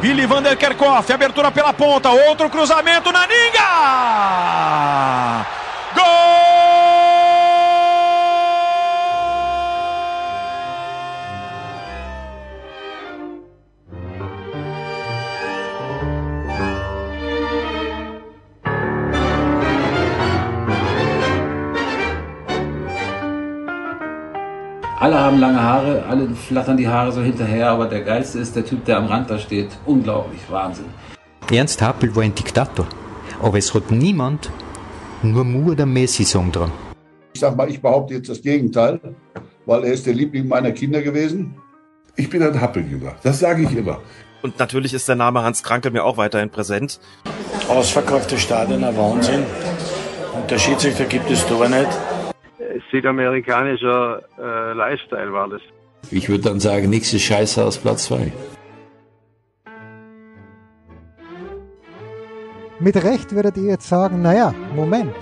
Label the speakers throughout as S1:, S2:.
S1: Willi Vander Kerkhoff, abertura pela ponta, outro cruzamento na Ninga!
S2: Alle haben lange Haare, alle flattern die Haare so hinterher, aber der geilste ist der Typ, der am Rand da steht. Unglaublich, Wahnsinn.
S3: Ernst Happel war ein Diktator, aber es hat niemand nur Mu oder Messi-Song dran.
S4: Ich sag mal, ich behaupte jetzt das Gegenteil, weil er ist der Liebling meiner Kinder gewesen. Ich bin ein Happeljünger, das sage ich immer.
S5: Und natürlich ist der Name Hans Krankel mir auch weiterhin präsent.
S6: Ausverkaufte Stadion, ein Wahnsinn. Und der Schiedsrichter gibt es da nicht
S7: südamerikanischer äh, Lifestyle war das.
S8: Ich würde dann sagen, nichts ist scheiße aus Platz 2.
S9: Mit Recht würdet ihr jetzt sagen, naja, Moment,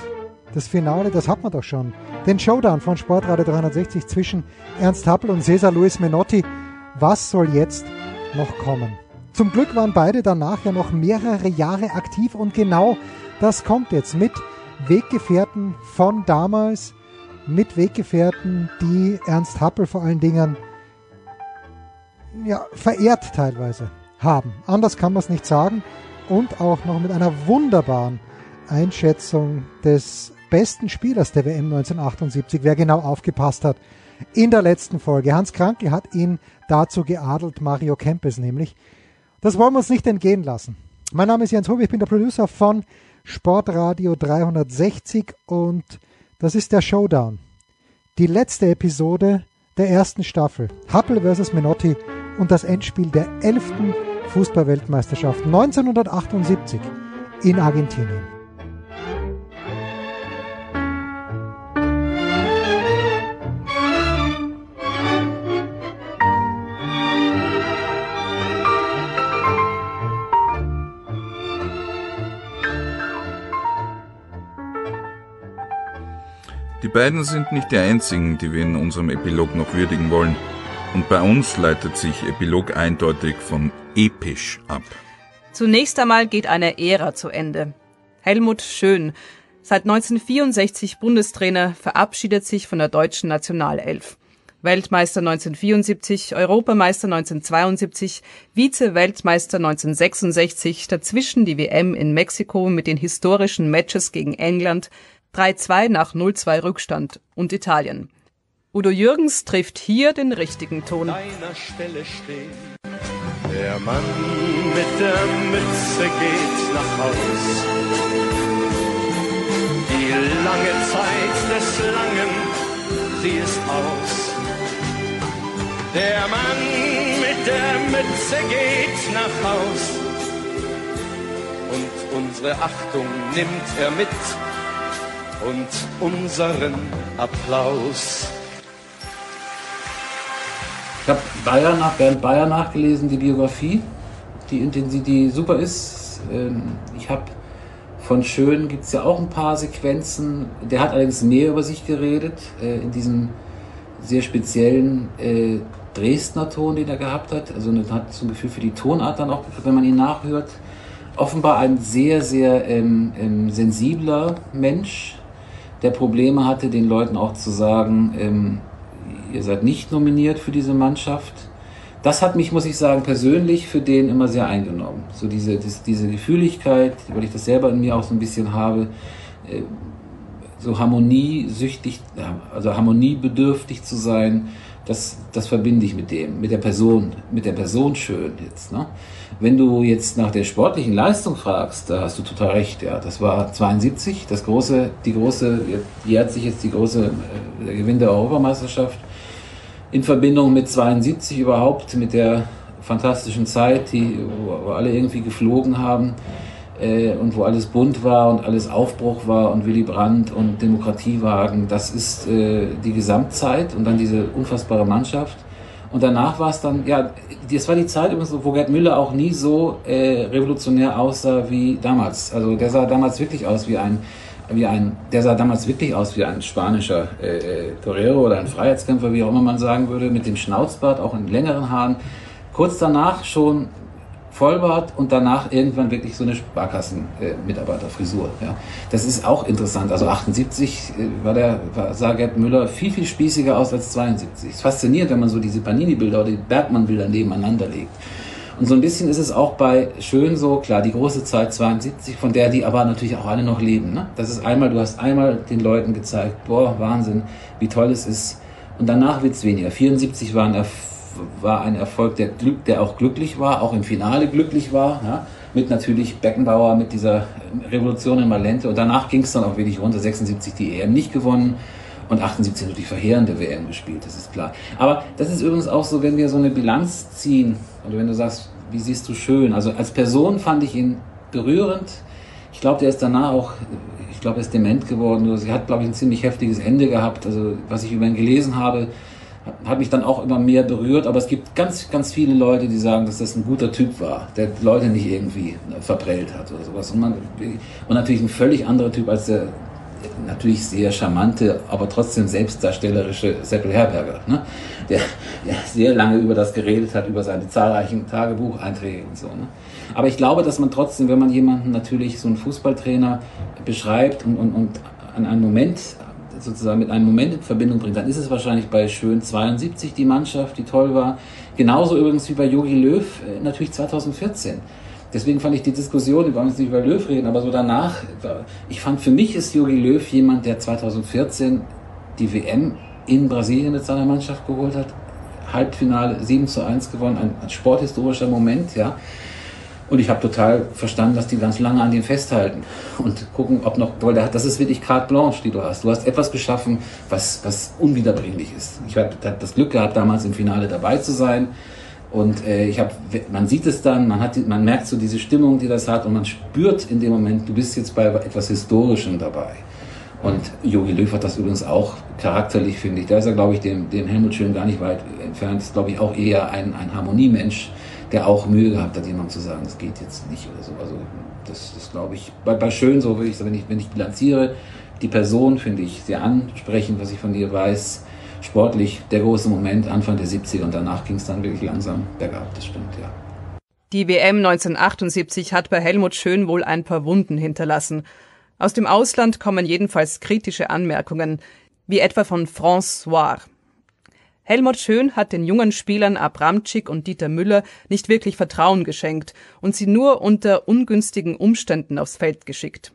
S9: das Finale, das hat man doch schon. Den Showdown von Sportradio 360 zwischen Ernst Happel und Cesar Luis Menotti. Was soll jetzt noch kommen? Zum Glück waren beide danach ja noch mehrere Jahre aktiv und genau das kommt jetzt mit Weggefährten von damals, mit Weggefährten, die Ernst Happel vor allen Dingen ja, verehrt teilweise haben. Anders kann man es nicht sagen. Und auch noch mit einer wunderbaren Einschätzung des besten Spielers der WM 1978, wer genau aufgepasst hat, in der letzten Folge. Hans Krankel hat ihn dazu geadelt, Mario Kempes nämlich. Das wollen wir uns nicht entgehen lassen. Mein Name ist Jens Hobe, ich bin der Producer von Sportradio 360 und das ist der Showdown. Die letzte Episode der ersten Staffel. Happel vs. Menotti und das Endspiel der 11. Fußballweltmeisterschaft 1978 in Argentinien.
S10: Beiden sind nicht die einzigen, die wir in unserem Epilog noch würdigen wollen. Und bei uns leitet sich Epilog eindeutig von episch ab.
S11: Zunächst einmal geht eine Ära zu Ende. Helmut Schön, seit 1964 Bundestrainer, verabschiedet sich von der deutschen Nationalelf. Weltmeister 1974, Europameister 1972, Vize-Weltmeister 1966, dazwischen die WM in Mexiko mit den historischen Matches gegen England, 3-2 nach 0-2 Rückstand und Italien. Udo Jürgens trifft hier den richtigen Ton.
S12: Der Mann mit der Mütze geht nach Haus. Die lange Zeit des Langen, sie ist aus. Der Mann mit der Mütze geht nach Haus. Und unsere Achtung nimmt er mit und unseren Applaus.
S2: Ich habe Bayer nach, Bernd Bayer nachgelesen, die Biografie, die, die, die super ist. Ähm, ich habe von Schön gibt es ja auch ein paar Sequenzen. Der hat allerdings mehr über sich geredet, äh, in diesem sehr speziellen äh, Dresdner Ton, den er gehabt hat. Also hat so ein Gefühl für die Tonart dann auch, wenn man ihn nachhört. Offenbar ein sehr, sehr ähm, ähm, sensibler Mensch, der Probleme hatte, den Leuten auch zu sagen, ähm, ihr seid nicht nominiert für diese Mannschaft. Das hat mich, muss ich sagen, persönlich für den immer sehr eingenommen. So diese, diese, diese Gefühligkeit, weil ich das selber in mir auch so ein bisschen habe, äh, so harmoniesüchtig, also harmoniebedürftig zu sein, das, das verbinde ich mit dem, mit der Person, mit der Person schön jetzt. Ne? Wenn du jetzt nach der sportlichen Leistung fragst, da hast du total recht. Ja, das war 72, das große, die große, jährt sich jetzt die große, äh, der Gewinn der Europameisterschaft in Verbindung mit 72 überhaupt, mit der fantastischen Zeit, die, wo alle irgendwie geflogen haben äh, und wo alles bunt war und alles Aufbruch war und Willy Brandt und Demokratiewagen. Das ist äh, die Gesamtzeit und dann diese unfassbare Mannschaft. Und danach war es dann, ja, das war die Zeit wo Gerd Müller auch nie so äh, revolutionär aussah wie damals. Also der sah damals wirklich aus wie ein, wie ein, der sah damals wirklich aus wie ein spanischer äh, äh, Torero oder ein Freiheitskämpfer, wie auch immer man sagen würde, mit dem Schnauzbart, auch in längeren Haaren. Kurz danach schon Vollbart und danach irgendwann wirklich so eine Sparkassen-Mitarbeiterfrisur. ja. Das ist auch interessant. Also 78 äh, war der, war, sah Gerd Müller viel, viel spießiger aus als 72. Es ist faszinierend, wenn man so diese Panini-Bilder oder die Bergmann-Bilder nebeneinander legt. Und so ein bisschen ist es auch bei Schön so, klar, die große Zeit 72, von der die aber natürlich auch alle noch leben. Ne? Das ist einmal, du hast einmal den Leuten gezeigt, boah, Wahnsinn, wie toll es ist. Und danach wird's weniger. 74 waren Erf war ein Erfolg, der, glück, der auch glücklich war, auch im Finale glücklich war. Ja? Mit natürlich Beckenbauer, mit dieser Revolution in Malente. Und danach ging es dann auch wirklich runter. 76 die EM nicht gewonnen und 78 natürlich verheerende WM gespielt, das ist klar. Aber das ist übrigens auch so, wenn wir so eine Bilanz ziehen, oder wenn du sagst, wie siehst du schön? Also als Person fand ich ihn berührend. Ich glaube, der ist danach auch, ich glaube, er ist dement geworden. Sie hat, glaube ich, ein ziemlich heftiges Ende gehabt. Also was ich über ihn gelesen habe, hat mich dann auch immer mehr berührt, aber es gibt ganz, ganz viele Leute, die sagen, dass das ein guter Typ war, der Leute nicht irgendwie verprellt hat oder sowas. Und, man, und natürlich ein völlig anderer Typ als der natürlich sehr charmante, aber trotzdem selbstdarstellerische Seppel Herberger, ne? der, der sehr lange über das geredet hat, über seine zahlreichen Tagebucheinträge und so. Ne? Aber ich glaube, dass man trotzdem, wenn man jemanden natürlich so einen Fußballtrainer beschreibt und, und, und an einen Moment sozusagen mit einem Moment in Verbindung bringt, dann ist es wahrscheinlich bei Schön 72 die Mannschaft, die toll war. Genauso übrigens wie bei Jogi Löw äh, natürlich 2014. Deswegen fand ich die Diskussion, wir wollen jetzt nicht über Löw reden, aber so danach, ich fand für mich ist Jogi Löw jemand, der 2014 die WM in Brasilien mit seiner Mannschaft geholt hat. Halbfinale 7 zu 1 gewonnen, ein, ein sporthistorischer Moment, ja. Und ich habe total verstanden, dass die ganz lange an dem festhalten und gucken, ob noch, weil das ist wirklich carte blanche, die du hast. Du hast etwas geschaffen, was, was unwiederbringlich ist. Ich habe das Glück gehabt, damals im Finale dabei zu sein. Und äh, ich habe, man sieht es dann, man, hat, man merkt so diese Stimmung, die das hat und man spürt in dem Moment, du bist jetzt bei etwas Historischem dabei. Und Jogi Löw hat das übrigens auch charakterlich, finde ich. Da ist er, glaube ich, dem, dem Helmut Schön gar nicht weit entfernt. Ist, glaube ich, auch eher ein, ein Harmoniemensch der auch Mühe gehabt hat, jemandem zu sagen, das geht jetzt nicht oder so. Also das, das glaube ich, bei, bei Schön so, würde ich sagen, wenn ich, wenn ich bilanziere, die Person finde ich sehr ansprechend, was ich von ihr weiß. Sportlich der große Moment Anfang der 70er und danach ging es dann wirklich langsam bergab, das stimmt, ja.
S11: Die WM 1978 hat bei Helmut Schön wohl ein paar Wunden hinterlassen. Aus dem Ausland kommen jedenfalls kritische Anmerkungen, wie etwa von François. Helmut Schön hat den jungen Spielern Abramczyk und Dieter Müller nicht wirklich Vertrauen geschenkt und sie nur unter ungünstigen Umständen aufs Feld geschickt.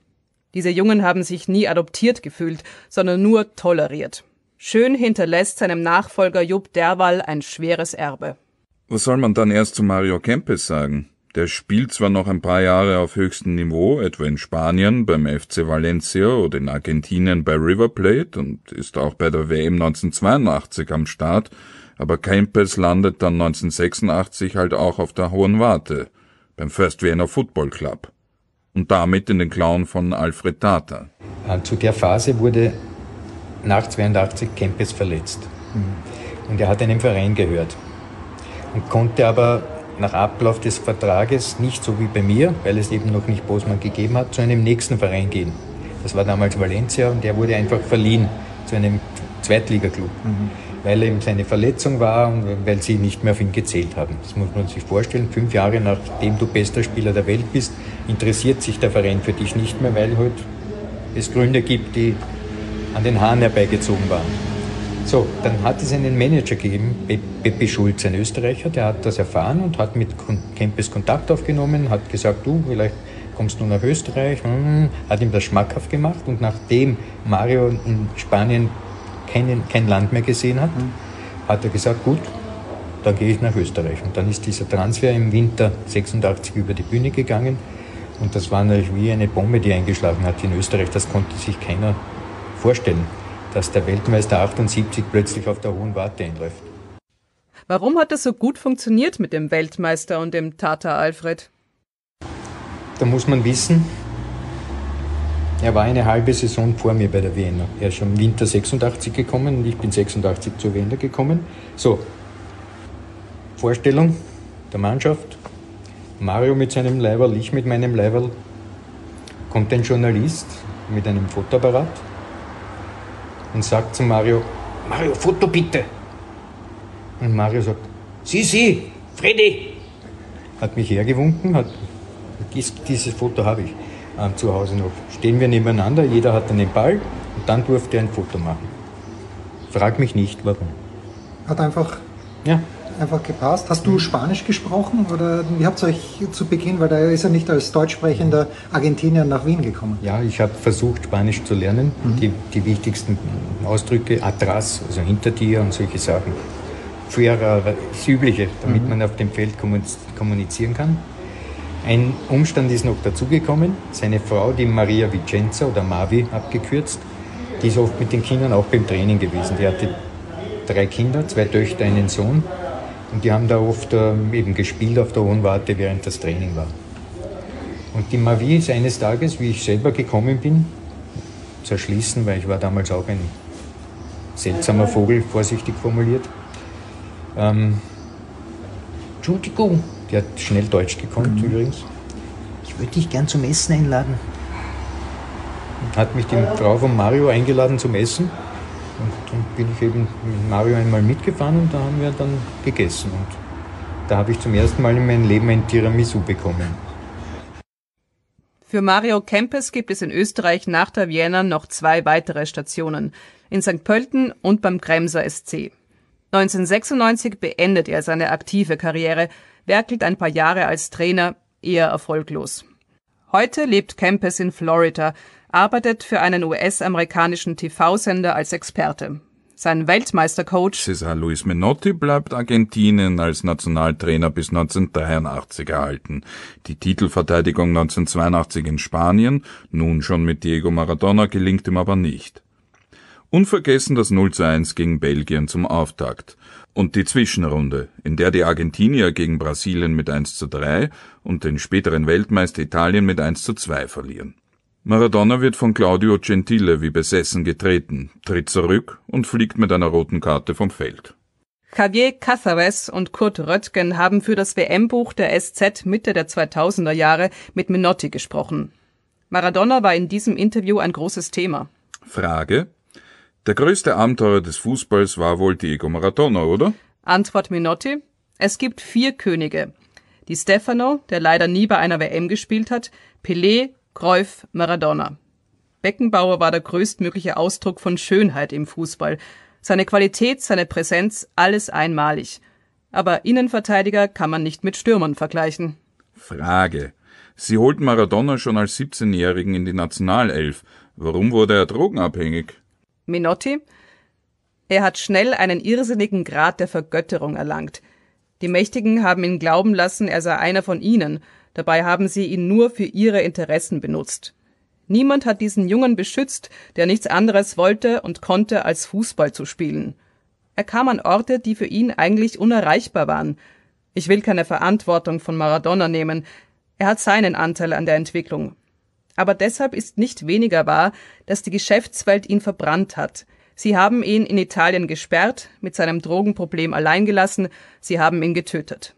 S11: Diese Jungen haben sich nie adoptiert gefühlt, sondern nur toleriert. Schön hinterlässt seinem Nachfolger Jupp Derwall ein schweres Erbe.
S10: Was soll man dann erst zu Mario Kempes sagen? Der spielt zwar noch ein paar Jahre auf höchstem Niveau, etwa in Spanien beim FC Valencia oder in Argentinien bei River Plate und ist auch bei der WM 1982 am Start, aber Kempes landet dann 1986 halt auch auf der Hohen Warte beim First Vienna Football Club und damit in den Klauen von Alfred Tata.
S3: Äh, zu der Phase wurde nach 82 Kempes verletzt und er hat einem Verein gehört und konnte aber nach Ablauf des Vertrages nicht so wie bei mir, weil es eben noch nicht Bosman gegeben hat, zu einem nächsten Verein gehen. Das war damals Valencia und der wurde einfach verliehen zu einem Zweitligaklub, mhm. weil eben seine Verletzung war und weil sie nicht mehr auf ihn gezählt haben. Das muss man sich vorstellen. Fünf Jahre nachdem du bester Spieler der Welt bist, interessiert sich der Verein für dich nicht mehr, weil halt es Gründe gibt, die an den Haaren herbeigezogen waren. So, dann hat es einen Manager gegeben, Peppi Schulz, ein Österreicher, der hat das erfahren und hat mit Kempes Kontakt aufgenommen, hat gesagt, du, vielleicht kommst du nach Österreich, hm, hat ihm das schmackhaft gemacht und nachdem Mario in Spanien kein, kein Land mehr gesehen hat, hat er gesagt, gut, dann gehe ich nach Österreich. Und dann ist dieser Transfer im Winter 86 über die Bühne gegangen und das war natürlich wie eine Bombe, die eingeschlagen hat in Österreich. Das konnte sich keiner vorstellen dass der Weltmeister 78 plötzlich auf der hohen Warte einläuft.
S11: Warum hat das so gut funktioniert mit dem Weltmeister und dem Tata Alfred?
S3: Da muss man wissen, er war eine halbe Saison vor mir bei der Wiener. Er ist schon im Winter 86 gekommen und ich bin 86 zur Wiener gekommen. So, Vorstellung der Mannschaft. Mario mit seinem Leiberl, ich mit meinem Leiberl. Kommt ein Journalist mit einem Fotoapparat und sagt zu Mario, Mario, Foto bitte. Und Mario sagt, Sie, Sie, Freddy. Hat mich hergewunken, hat, dieses Foto habe ich äh, zu Hause noch. Stehen wir nebeneinander, jeder hat einen Ball und dann durfte er ein Foto machen. Frag mich nicht, warum.
S9: Hat einfach,
S3: ja.
S9: Einfach gepasst. Hast du Spanisch gesprochen oder wie habt ihr euch zu Beginn, weil da ist er nicht als deutsch sprechender Argentinier nach Wien gekommen?
S3: Ja, ich habe versucht, Spanisch zu lernen. Mhm. Die, die wichtigsten Ausdrücke, atras, also hinter dir und solche Sachen. Fuera, das Übliche, damit mhm. man auf dem Feld kommunizieren kann. Ein Umstand ist noch dazugekommen. Seine Frau, die Maria Vicenza oder Mavi abgekürzt, die ist oft mit den Kindern auch beim Training gewesen. Die hatte drei Kinder, zwei Töchter, einen Sohn. Und die haben da oft ähm, eben gespielt auf der Hohen Warte, während das Training war. Und die Mavi ist eines Tages, wie ich selber gekommen bin, zerschließen, weil ich war damals auch ein seltsamer Vogel, vorsichtig formuliert. Ähm, Entschuldigung, die hat schnell Deutsch gekonnt mhm. übrigens. Ich würde dich gern zum Essen einladen hat mich die Frau von Mario eingeladen zum Essen. Und dann bin ich eben mit Mario einmal mitgefahren und da haben wir dann gegessen. Und da habe ich zum ersten Mal in meinem Leben ein Tiramisu bekommen.
S11: Für Mario Kempes gibt es in Österreich nach der Vienna noch zwei weitere Stationen. In St. Pölten und beim Kremser SC. 1996 beendet er seine aktive Karriere, werkelt ein paar Jahre als Trainer, eher erfolglos. Heute lebt Kempes in Florida, arbeitet für einen US-amerikanischen TV-Sender als Experte. Sein Weltmeistercoach
S10: Cesar Luis Menotti bleibt Argentinien als Nationaltrainer bis 1983 erhalten. Die Titelverteidigung 1982 in Spanien, nun schon mit Diego Maradona, gelingt ihm aber nicht. Unvergessen das 0 zu 1 gegen Belgien zum Auftakt. Und die Zwischenrunde, in der die Argentinier gegen Brasilien mit 1 zu 3 und den späteren Weltmeister Italien mit 1 zu 2 verlieren. Maradona wird von Claudio Gentile wie besessen getreten, tritt zurück und fliegt mit einer roten Karte vom Feld.
S11: Javier Cazares und Kurt Röttgen haben für das WM-Buch der SZ Mitte der 2000er Jahre mit Menotti gesprochen. Maradona war in diesem Interview ein großes Thema.
S10: Frage. Der größte Abenteurer des Fußballs war wohl Diego Maradona, oder?
S11: Antwort Menotti. Es gibt vier Könige. Die Stefano, der leider nie bei einer WM gespielt hat, Pelé, Cruyff, Maradona. Beckenbauer war der größtmögliche Ausdruck von Schönheit im Fußball. Seine Qualität, seine Präsenz, alles einmalig. Aber Innenverteidiger kann man nicht mit Stürmern vergleichen.
S10: Frage. Sie holten Maradona schon als 17-Jährigen in die Nationalelf. Warum wurde er drogenabhängig?
S11: Minotti? Er hat schnell einen irrsinnigen Grad der Vergötterung erlangt. Die Mächtigen haben ihn glauben lassen, er sei einer von ihnen, Dabei haben sie ihn nur für ihre Interessen benutzt. Niemand hat diesen Jungen beschützt, der nichts anderes wollte und konnte, als Fußball zu spielen. Er kam an Orte, die für ihn eigentlich unerreichbar waren. Ich will keine Verantwortung von Maradona nehmen. Er hat seinen Anteil an der Entwicklung. Aber deshalb ist nicht weniger wahr, dass die Geschäftswelt ihn verbrannt hat. Sie haben ihn in Italien gesperrt, mit seinem Drogenproblem allein gelassen, sie haben ihn getötet.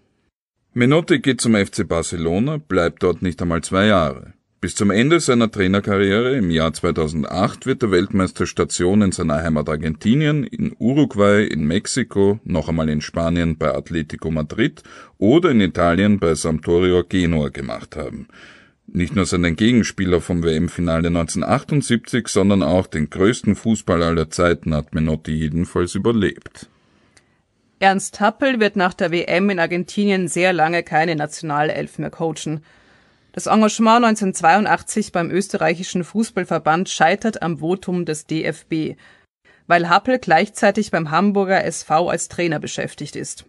S10: Menotti geht zum FC Barcelona, bleibt dort nicht einmal zwei Jahre. Bis zum Ende seiner Trainerkarriere im Jahr 2008 wird er Weltmeisterstation in seiner Heimat Argentinien, in Uruguay, in Mexiko, noch einmal in Spanien bei Atletico Madrid oder in Italien bei Sampdoria Genua gemacht haben. Nicht nur seinen Gegenspieler vom WM-Finale 1978, sondern auch den größten Fußballer aller Zeiten hat Menotti jedenfalls überlebt.
S11: Ernst Happel wird nach der WM in Argentinien sehr lange keine Nationalelf mehr coachen. Das Engagement 1982 beim österreichischen Fußballverband scheitert am Votum des DFB, weil Happel gleichzeitig beim Hamburger SV als Trainer beschäftigt ist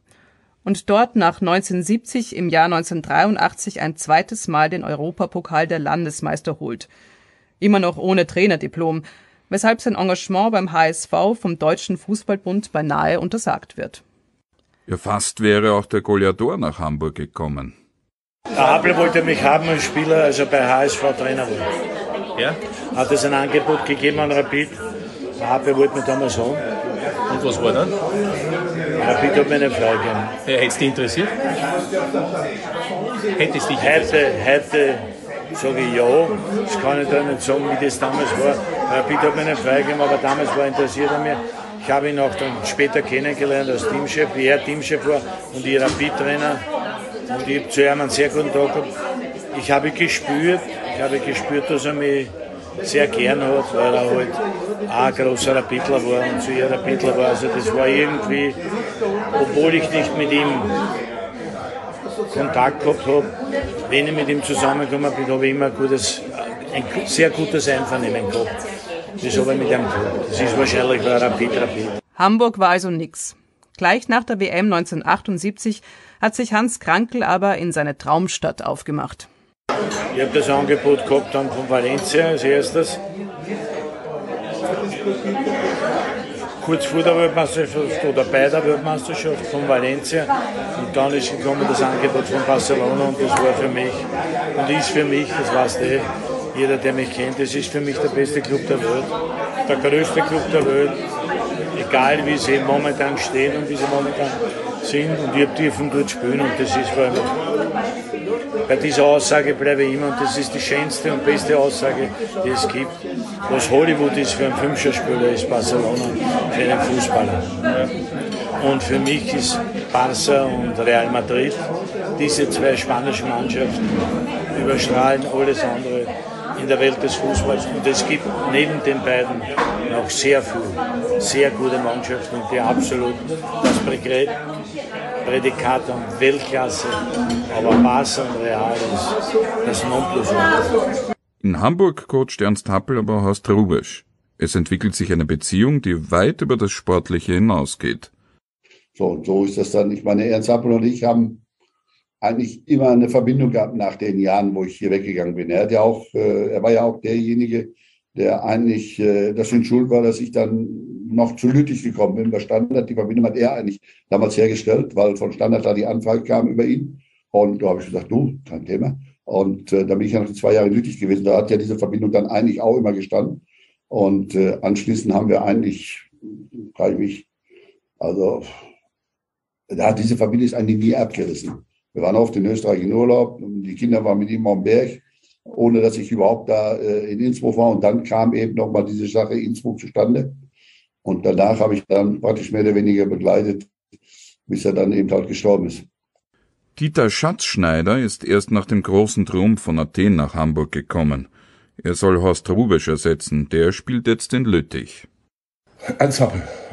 S11: und dort nach 1970 im Jahr 1983 ein zweites Mal den Europapokal der Landesmeister holt. Immer noch ohne Trainerdiplom, weshalb sein Engagement beim HSV vom Deutschen Fußballbund beinahe untersagt wird.
S10: Ja, fast wäre auch der Goliathor nach Hamburg gekommen.
S6: Der Happel wollte mich haben als Spieler, also bei HSV Trainer wurde.
S5: Ja?
S6: Hat es ein Angebot gegeben an Rapid. Der Happel wollte mich damals haben.
S5: Und was war dann?
S6: Rapid hat mir eine Frage gegeben.
S5: Ja, hätte es dich interessiert? Hättest dich
S6: interessiert? Heute, heute sage ich ja. Das kann ich da nicht sagen, wie das damals war. Rapid hat mich nicht freigegeben, aber damals war interessiert er mich. Ich habe ihn auch dann später kennengelernt als Teamchef, wie er Teamchef war und ich Rapid-Trainer. Und ich habe zu ihm einen sehr guten Tag gehabt. Ich habe gespürt, ich habe gespürt, dass er mich sehr gern hat, weil er halt auch ein großer Rapidler war und zu ihr Rapidler war. Also das war irgendwie, obwohl ich nicht mit ihm Kontakt gehabt habe, wenn ich mit ihm zusammengekommen bin, habe ich immer ein, gutes, ein sehr gutes Einvernehmen gehabt. Das ist wahrscheinlich ein Rapid, Rapid.
S11: Hamburg war also nix. Gleich nach der WM 1978 hat sich Hans Krankel aber in seine Traumstadt aufgemacht.
S6: Ich habe das Angebot gehabt dann von Valencia als erstes. Kurz vor der Weltmeisterschaft oder bei der Weltmeisterschaft von Valencia. Und dann ist gekommen das Angebot von Barcelona und das war für mich und ist für mich, das weiß eh, jeder, der mich kennt, das ist für mich der beste Club der Welt, der größte Club der Welt, egal wie sie momentan stehen und wie sie momentan sind. Und ich dürfen dort spielen und das ist vor allem bei dieser Aussage bleibe ich immer und das ist die schönste und beste Aussage, die es gibt. Was Hollywood ist für einen Filmschauspieler, ist Barcelona für einen Fußballer. Und für mich ist Barca und Real Madrid, diese zwei spanischen Mannschaften, überstrahlen alles andere in der Welt des Fußballs. Und es gibt neben den beiden noch sehr viele, sehr gute Mannschaften, die absolut das Prädikat haben, Weltklasse, aber Barca und Real ist das Nonplusultra.
S10: In Hamburg coacht Ernst Happel aber Horst Rubesch. Es entwickelt sich eine Beziehung, die weit über das Sportliche hinausgeht.
S4: So, und so ist das dann. Ich meine, Ernst Happel und ich haben eigentlich immer eine Verbindung gehabt nach den Jahren, wo ich hier weggegangen bin. Er hat ja auch, äh, er war ja auch derjenige, der eigentlich äh, das in Schuld war, dass ich dann noch zu Lüttich gekommen bin. Bei Standard, die Verbindung hat er eigentlich damals hergestellt, weil von Standard da die Anfrage kam über ihn. Und da habe ich gesagt, du, kein Thema. Und äh, da bin ich ja noch zwei Jahre in Lüttich gewesen. Da hat ja diese Verbindung dann eigentlich auch immer gestanden. Und äh, anschließend haben wir eigentlich, frage ich mich, also da hat diese Familie ist eigentlich nie abgerissen. Wir waren oft in Österreich in Urlaub. Die Kinder waren mit ihm am Berg, ohne dass ich überhaupt da äh, in Innsbruck war. Und dann kam eben nochmal diese Sache Innsbruck zustande. Und danach habe ich dann praktisch mehr oder weniger begleitet, bis er dann eben halt gestorben ist.
S10: Dieter Schatzschneider ist erst nach dem großen Triumph von Athen nach Hamburg gekommen. Er soll Horst Rubesch ersetzen. Der spielt jetzt in Lüttich.
S13: Ich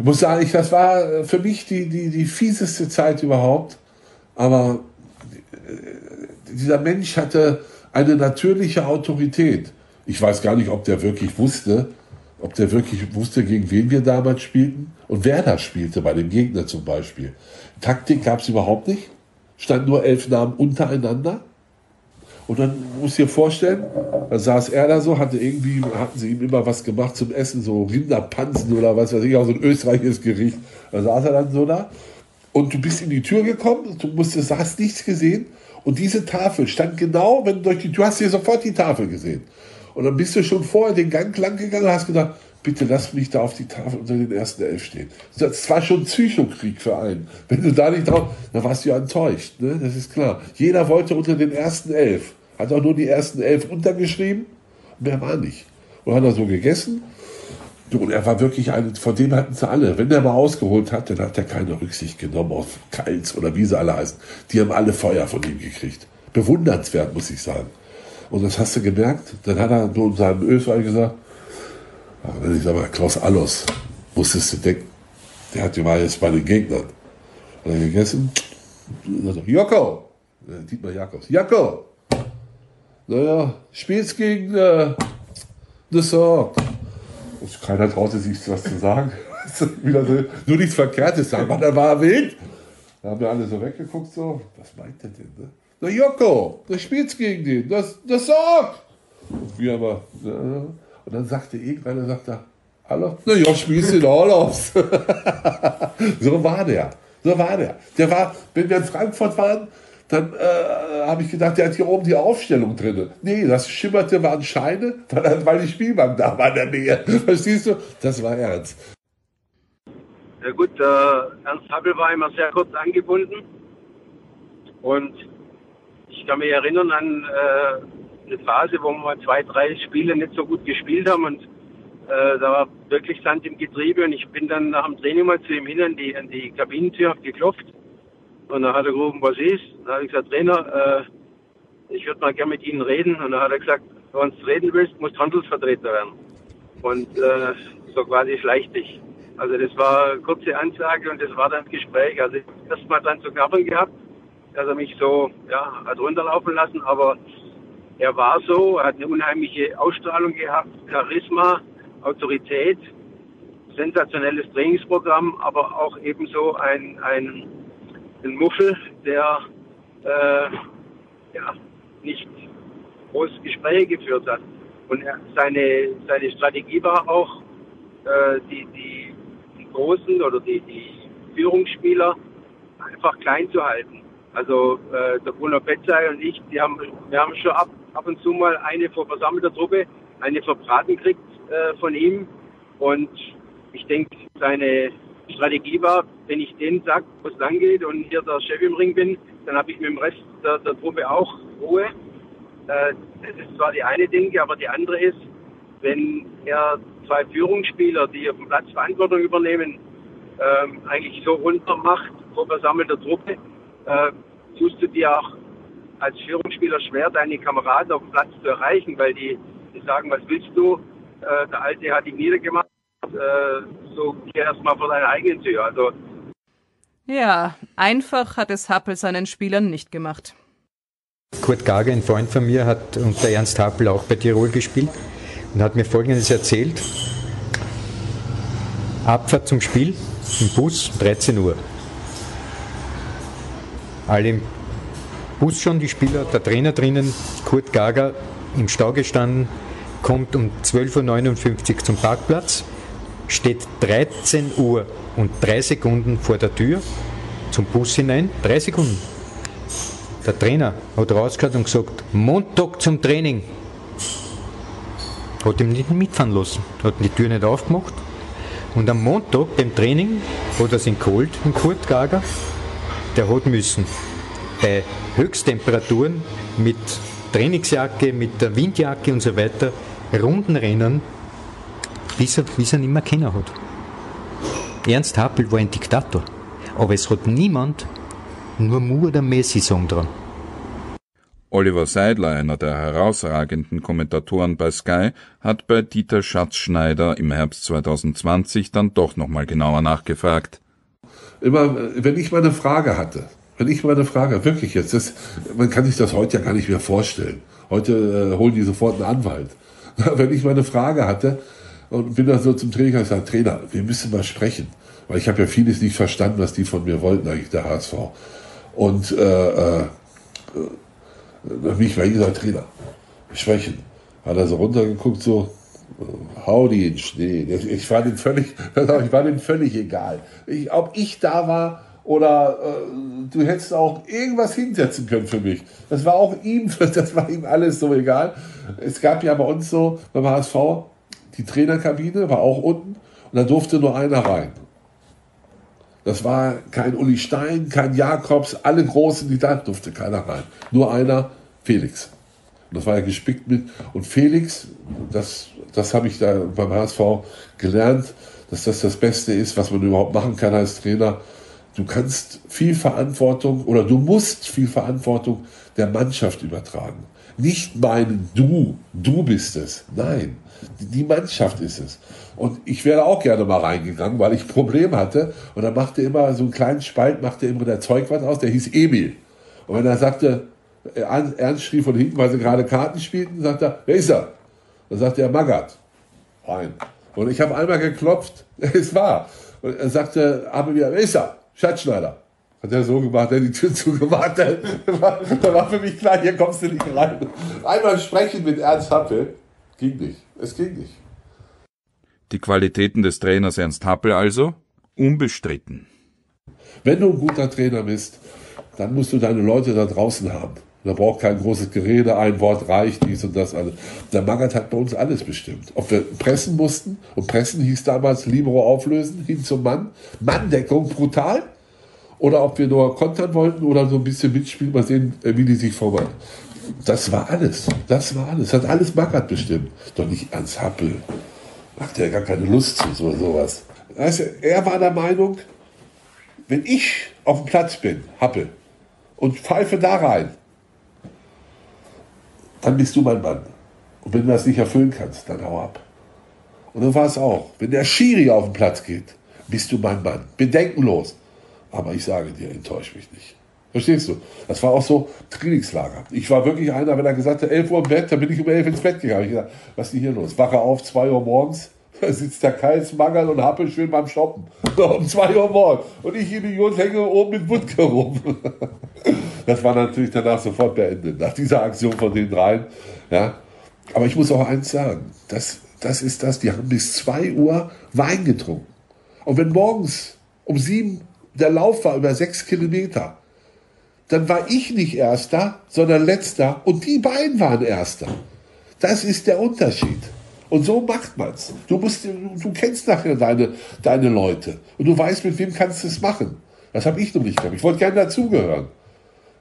S13: muss sagen, ich, das war für mich die, die, die fieseste Zeit überhaupt. Aber äh, dieser Mensch hatte eine natürliche Autorität. Ich weiß gar nicht, ob der wirklich wusste, ob der wirklich wusste, gegen wen wir damals spielten und wer da spielte, bei dem Gegner zum Beispiel. Taktik gab es überhaupt nicht. Stand nur elf Namen untereinander. Und dann muss ich dir vorstellen, da saß er da so, hatte irgendwie, hatten sie ihm immer was gemacht zum Essen, so Rinderpansen oder was weiß ich, auch so ein österreichisches Gericht. Da saß er dann so da. Und du bist in die Tür gekommen, du musstest, hast nichts gesehen. Und diese Tafel stand genau, wenn du durch die Tür hast, hier sofort die Tafel gesehen. Und dann bist du schon vorher den Gang lang gegangen und hast gedacht, bitte lass mich da auf die Tafel unter den ersten Elf stehen. Das war schon Psychokrieg für einen. Wenn du da nicht drauf, dann warst du ja enttäuscht, ne? das ist klar. Jeder wollte unter den ersten Elf. Hat auch nur die ersten elf untergeschrieben, mehr war nicht. Und hat er so gegessen. Und er war wirklich ein, von dem hatten sie alle. Wenn der mal ausgeholt hat, dann hat er keine Rücksicht genommen auf Keils oder wie sie alle heißen. Die haben alle Feuer von ihm gekriegt. Bewundernswert, muss ich sagen. Und das hast du gemerkt. Dann hat er nur in seinem Ölfall gesagt, ich sag mal, Klaus Allos, musstest du denken, der hat war jetzt bei den Gegnern. Hat er gegessen? Joko! Dietmar Jakobs. Joko! Naja, spielst gegen äh, The Sword. Und keiner traute sich was zu sagen. Wieder so, nur nichts Verkehrtes sagen. Man, er war wild. Da haben wir alle so weggeguckt, so. Was meint der denn? Ne? Na, Joko, du spielst gegen den. Das, das Sorg! Und wir aber, ja. Und dann sagte irgendwann, er sagte, hallo? Na ja, spielst den Orlovs. so war der. So war der. Der war, wenn wir in Frankfurt waren, dann äh, habe ich gedacht, der hat hier oben die Aufstellung drin. Nee, das schimmerte, waren Scheine, weil, weil die Spielbank da war in der Nähe. Verstehst du? Das war ernst.
S7: Ja gut, äh, Ernst Happel war immer sehr kurz angebunden. Und ich kann mich erinnern an äh, eine Phase, wo wir zwei, drei Spiele nicht so gut gespielt haben und äh, da war wirklich Sand im Getriebe und ich bin dann nach dem Training mal zu ihm hin an die, an die Kabinentür geklopft und dann hat er gerufen, was ist? Dann habe ich gesagt, Trainer, äh, ich würde mal gerne mit Ihnen reden und dann hat er gesagt, wenn du reden willst, musst du Handelsvertreter werden. Und äh, so quasi schleicht dich. Also das war eine kurze Ansage und das war dann das Gespräch. Also erst mal dann zu knabbern gehabt, dass er mich so ja, hat runterlaufen lassen, aber er war so, er hat eine unheimliche Ausstrahlung gehabt, Charisma, Autorität, sensationelles Trainingsprogramm, aber auch ebenso ein, ein, ein Muffel, der äh, ja, nicht groß Gespräche geführt hat. Und er, seine, seine Strategie war auch, äh, die, die, die Großen oder die, die Führungsspieler einfach klein zu halten. Also äh, der Bruno Petzai und ich, die haben, wir haben schon ab, ab und zu mal eine vor versammelter Truppe, eine verbraten kriegt äh, von ihm. Und ich denke, seine Strategie war, wenn ich denen sage, wo es lang geht und hier der Chef im Ring bin, dann habe ich mit dem Rest der, der Truppe auch Ruhe. Äh, das ist zwar die eine Denke, aber die andere ist, wenn er zwei Führungsspieler, die auf dem Platz Verantwortung übernehmen, ähm, eigentlich so runter macht vor versammelter Truppe, äh, tust du dir auch als Führungsspieler schwer, deine Kameraden auf dem Platz zu erreichen, weil die, die sagen, was willst du? Äh, der Alte hat ihn niedergemacht, äh, so geh erstmal vor deine eigenen Tür. Also
S11: ja, einfach hat es Happel seinen Spielern nicht gemacht.
S3: Kurt Gager, ein Freund von mir, hat unter Ernst Happel auch bei Tirol gespielt und hat mir Folgendes erzählt. Abfahrt zum Spiel im Bus, 13 Uhr. Alle im Bus schon, die Spieler, der Trainer drinnen, Kurt Gager im Stau gestanden, kommt um 12.59 Uhr zum Parkplatz, steht 13 Uhr und 3 Sekunden vor der Tür zum Bus hinein, 3 Sekunden. Der Trainer hat rausgehört und gesagt, Montag zum Training. Hat ihm nicht mitfahren lassen, hat die Tür nicht aufgemacht. Und am Montag beim Training hat er sich geholt, den Kurt Gager. Der hat müssen bei Höchsttemperaturen mit Trainingsjacke, mit der Windjacke und so weiter Runden rennen, bis er, bis er nicht mehr kennen hat. Ernst Happel war ein Diktator, aber es hat niemand nur Mu oder Messi sagen dran.
S10: Oliver Seidler, einer der herausragenden Kommentatoren bei Sky, hat bei Dieter Schatzschneider im Herbst 2020 dann doch nochmal genauer nachgefragt.
S13: Immer, wenn ich mal eine Frage hatte, wenn ich mal eine Frage, wirklich jetzt, das, man kann sich das heute ja gar nicht mehr vorstellen. Heute äh, holen die sofort einen Anwalt. wenn ich mal eine Frage hatte und bin dann so zum Trainer gesagt, Trainer, wir müssen mal sprechen. Weil ich habe ja vieles nicht verstanden, was die von mir wollten, eigentlich der HSV. Und äh, äh, dann bin ich mal gesagt, Trainer, sprechen. Hat er so runtergeguckt, so, hau die in Schnee. Ich war dem völlig, ich war dem völlig egal. Ich, ob ich da war oder äh, du hättest auch irgendwas hinsetzen können für mich. Das war auch ihm, das war ihm alles so egal. Es gab ja bei uns so, beim HSV, die Trainerkabine war auch unten und da durfte nur einer rein. Das war kein Uli Stein, kein Jakobs, alle Großen, die da durfte keiner rein. Nur einer, Felix. Und das war ja gespickt mit. Und Felix, das, das habe ich da beim HSV gelernt, dass das das Beste ist, was man überhaupt machen kann als Trainer. Du kannst viel Verantwortung oder du musst viel Verantwortung der Mannschaft übertragen. Nicht meinen, du, du bist es. Nein, die Mannschaft ist es. Und ich wäre auch gerne mal reingegangen, weil ich ein Problem hatte. Und dann machte immer so einen kleinen Spalt, machte immer der Zeug was aus, der hieß Emil. Und wenn er sagte, Ernst schrie von hinten, weil sie gerade Karten spielten, sagt er, wer ist er? Dann sagte er, Magat. Rein. Und ich habe einmal geklopft, es war. Und er sagte, aber wieder, wer ist er? Schatzschneider. Hat er so gemacht, er die Tür zugemacht. Da war für mich klar, hier kommst du nicht rein. Einmal sprechen mit Ernst Happel ging nicht. Es ging nicht.
S10: Die Qualitäten des Trainers Ernst Happel also unbestritten.
S13: Wenn du ein guter Trainer bist, dann musst du deine Leute da draußen haben. Da braucht kein großes Gerede, ein Wort reicht, dies und das alles. Der Magath hat bei uns alles bestimmt. Ob wir pressen mussten, und pressen hieß damals Libero auflösen, hin zum Mann, Manndeckung brutal, oder ob wir nur kontern wollten oder so ein bisschen mitspielen, mal sehen, wie die sich formen. Das war alles. Das war alles. Hat alles Magath bestimmt. Doch nicht Ernst Happel. Macht er gar keine Lust zu so, sowas. Du, er war der Meinung, wenn ich auf dem Platz bin, Happel, und pfeife da rein, dann bist du mein Mann. Und wenn du das nicht erfüllen kannst, dann hau ab. Und dann war es auch. Wenn der Schiri auf den Platz geht, bist du mein Mann. Bedenkenlos. Aber ich sage dir, enttäusch mich nicht. Verstehst du? Das war auch so Trainingslager. Ich war wirklich einer, wenn er gesagt hat, 11 Uhr im Bett, dann bin ich um 11 ins Bett gegangen. Ich gesagt, was ist denn hier los? Wache auf, 2 Uhr morgens, da sitzt der Kais, Mangel und Happel schön beim Shoppen. um 2 Uhr morgens. Und ich, Idiot, hänge oben mit Wutke rum. das war natürlich danach sofort beendet, nach dieser Aktion von den dreien. Ja. Aber ich muss auch eins sagen, das, das ist das, die haben bis 2 Uhr Wein getrunken. Und wenn morgens um 7 der Lauf war über 6 Kilometer, dann war ich nicht Erster, sondern Letzter und die beiden waren Erster. Das ist der Unterschied. Und so macht man's. Du du kennst nachher deine, deine Leute und du weißt, mit wem kannst du es machen. Das habe ich noch nicht gehabt. Ich wollte gerne dazugehören.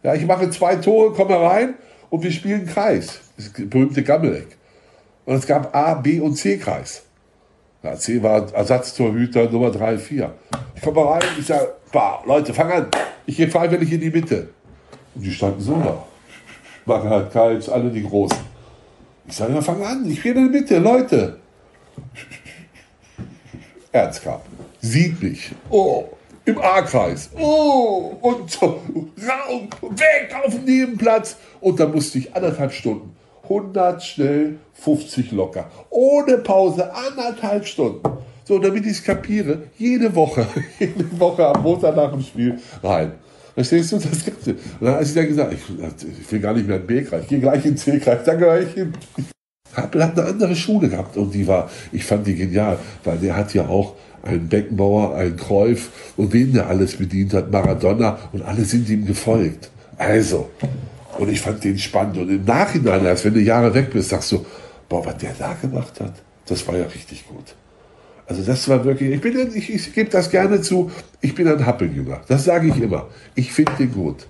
S13: Ja, ich mache zwei Tore, komme rein und wir spielen Kreis. Das berühmte Gammeleck. Und es gab A, B und C Kreis. Ja, C war Ersatztorhüter Nummer 3, 4. Ich komme rein, ich sage, Leute, fang an. Ich gehe freiwillig in die Mitte. Und die standen so da. Mackerhard, Kals, alle die Großen. Ich sage, ja, fang an, ich bin in der Mitte, Leute. Ernst sieht mich. Oh, im A-Kreis. Oh, und so, raum, weg auf den Nebenplatz. Und dann musste ich anderthalb Stunden. 100 schnell, 50 locker. Ohne Pause, anderthalb Stunden. So, damit ich es kapiere, jede Woche, jede Woche am Montag nach dem Spiel rein. Verstehst du das Ganze? Und dann, als ich dann gesagt ich, ich will gar nicht mehr in B-Kreis, ich gehe gleich in C-Kreis, da gehöre ich hin. Happel hat eine andere Schule gehabt und die war, ich fand die genial, weil der hat ja auch einen Beckenbauer, einen Kreuf und wen der alles bedient hat, Maradona und alle sind ihm gefolgt. Also, und ich fand den spannend und im Nachhinein, erst wenn du Jahre weg bist, sagst du, boah, was der da gemacht hat, das war ja richtig gut. Also das war wirklich, ich, bin, ich, ich gebe das gerne zu, ich bin ein Happelgänger. Das sage ich immer. Ich finde den gut.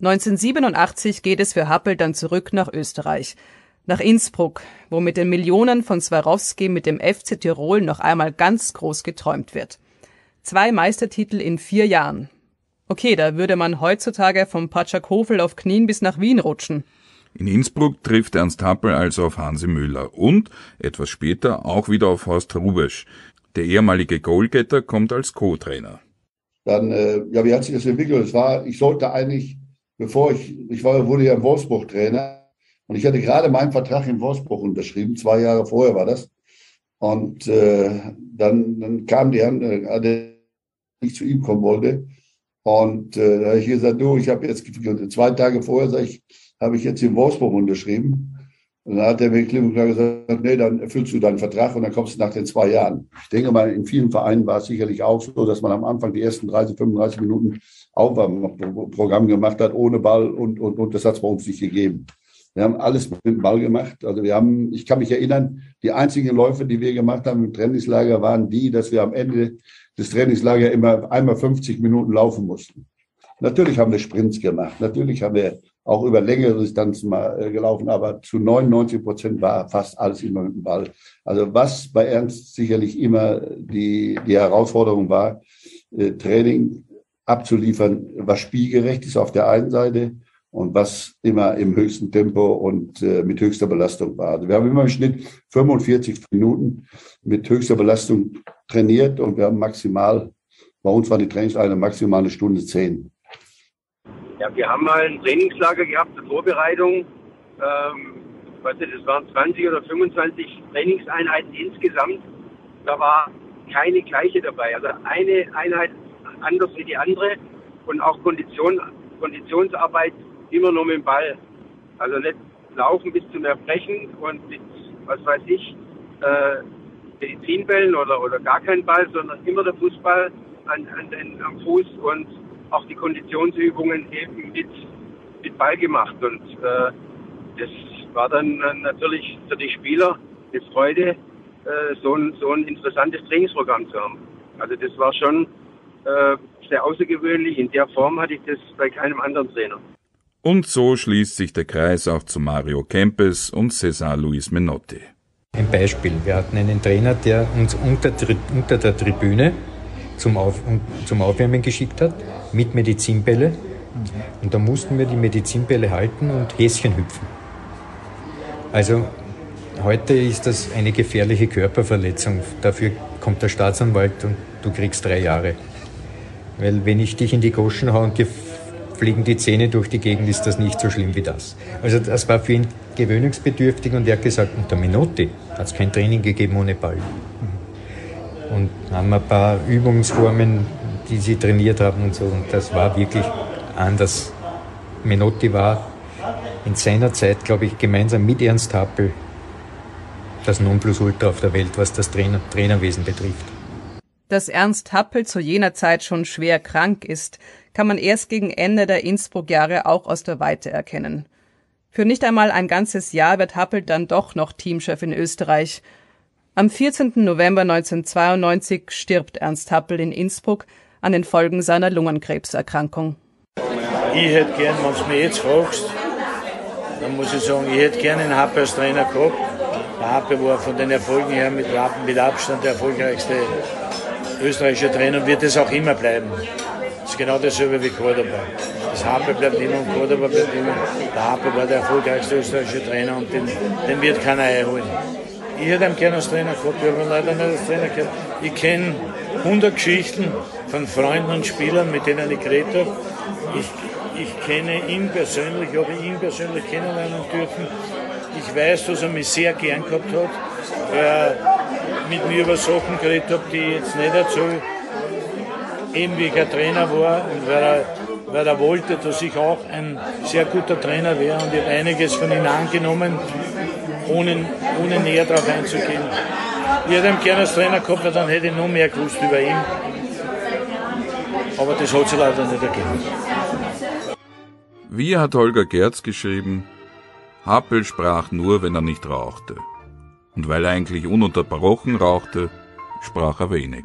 S11: 1987 geht es für Happel dann zurück nach Österreich. Nach Innsbruck, wo mit den Millionen von Swarovski mit dem FC Tirol noch einmal ganz groß geträumt wird. Zwei Meistertitel in vier Jahren. Okay, da würde man heutzutage vom Patschakofel auf Knien bis nach Wien rutschen.
S10: In Innsbruck trifft Ernst Happel also auf Hansi Müller und etwas später auch wieder auf Horst Rubesch. Der ehemalige Goalgetter kommt als Co-Trainer.
S4: Dann, äh, ja, wie hat sich das entwickelt? Es war, ich sollte eigentlich, bevor ich, ich war, wurde ja in Wolfsburg Trainer und ich hatte gerade meinen Vertrag in Wolfsburg unterschrieben, zwei Jahre vorher war das. Und äh, dann, dann kam die Hand, äh, ich zu ihm kommen wollte. Und äh, da habe ich gesagt, du, ich habe jetzt zwei Tage vorher, sag ich, habe ich jetzt in Wolfsburg unterschrieben. Und dann hat er mir klipp und klar gesagt, nee, dann erfüllst du deinen Vertrag und dann kommst du nach den zwei Jahren. Ich denke mal, in vielen Vereinen war es sicherlich auch so, dass man am Anfang die ersten 30, 35 Minuten Aufwärmprogramm gemacht hat, ohne Ball und, und, und das hat es bei uns nicht gegeben. Wir haben alles mit dem Ball gemacht. Also wir haben, ich kann mich erinnern, die einzigen Läufe, die wir gemacht haben im Trainingslager, waren die, dass wir am Ende des Trainingslagers immer einmal 50 Minuten laufen mussten. Natürlich haben wir Sprints gemacht. Natürlich haben wir auch über längere Distanzen mal äh, gelaufen, aber zu 99 Prozent war fast alles immer mit dem Ball. Also was bei Ernst sicherlich immer die, die Herausforderung war, äh, Training abzuliefern, was spielgerecht ist auf der einen Seite und was immer im höchsten Tempo und äh, mit höchster Belastung war. Also wir haben immer im Schnitt 45 Minuten mit höchster Belastung trainiert und wir haben maximal, bei uns war die Trainingseinheit maximal eine Stunde zehn.
S7: Ja, wir haben mal ein Trainingslager gehabt zur Vorbereitung. Ähm, weiß nicht, das waren 20 oder 25 Trainingseinheiten insgesamt. Da war keine gleiche dabei. Also eine Einheit anders wie die andere und auch Kondition, Konditionsarbeit immer nur mit dem Ball. Also nicht laufen bis zum Erbrechen und mit, was weiß ich, äh, Medizinbällen oder, oder gar kein Ball, sondern immer der Fußball an, an den, am Fuß und auch die Konditionsübungen eben mit, mit Ball gemacht. Und äh, das war dann äh, natürlich für die Spieler eine Freude, äh, so, ein, so ein interessantes Trainingsprogramm zu haben. Also das war schon äh, sehr außergewöhnlich. In der Form hatte ich das bei keinem anderen Trainer.
S10: Und so schließt sich der Kreis auch zu Mario Kempes und César Luis Menotti.
S3: Ein Beispiel. Wir hatten einen Trainer, der uns unter, unter der Tribüne zum, Auf, zum Aufwärmen geschickt hat, mit Medizinbälle. Und da mussten wir die Medizinbälle halten und Häschen hüpfen. Also heute ist das eine gefährliche Körperverletzung. Dafür kommt der Staatsanwalt und du kriegst drei Jahre. Weil wenn ich dich in die Goschen haue und dir fliegen die Zähne durch die Gegend, ist das nicht so schlimm wie das. Also das war für ihn gewöhnungsbedürftig und er hat gesagt, unter Minotti hat es kein Training gegeben ohne Ball. Und haben ein paar Übungsformen, die sie trainiert haben und so. Und das war wirklich anders. Menotti war in seiner Zeit, glaube ich, gemeinsam mit Ernst Happel das Nonplusultra auf der Welt, was das Trainer Trainerwesen betrifft.
S11: Dass Ernst Happel zu jener Zeit schon schwer krank ist, kann man erst gegen Ende der Innsbruck-Jahre auch aus der Weite erkennen. Für nicht einmal ein ganzes Jahr wird Happel dann doch noch Teamchef in Österreich. Am 14. November 1992 stirbt Ernst Happel in Innsbruck an den Folgen seiner Lungenkrebserkrankung.
S6: Ich hätte gern, wenn du mich jetzt fragst, dann muss ich sagen, ich hätte gern einen Happel als Trainer gehabt. Der Happel war von den Erfolgen her mit, mit Abstand der erfolgreichste österreichische Trainer und wird es auch immer bleiben. Das ist genau dasselbe wie Cordoba. Das Hape bleibt immer und Cordoba bleibt immer. Der Hape war der erfolgreichste österreichische Trainer und den, den wird keiner einholen. Ich hätte ihn gerne als Trainer gehabt, ich habe ihn leider nicht als Trainer gehabt. Ich kenne 100 Geschichten von Freunden und Spielern, mit denen ich geredet habe. Ich, ich kenne ihn persönlich, habe ihn persönlich kennenlernen dürfen. Ich weiß, dass er mich sehr gern gehabt hat, weil er mit mir über Sachen geredet hat, die ich jetzt nicht erzähle. Eben wie ich ein Trainer war und weil er, weil er wollte, dass ich auch ein sehr guter Trainer wäre und ich habe einiges von ihm angenommen, ohne, ohne näher darauf einzugehen. Ich hätte ihn gerne als Trainer gehabt, weil dann hätte ich noch mehr gewusst über ihn. Aber das hat sich leider nicht ergeben.
S10: Wie hat Holger Gerz geschrieben, Happel sprach nur, wenn er nicht rauchte. Und weil er eigentlich ununterbrochen rauchte, sprach er wenig.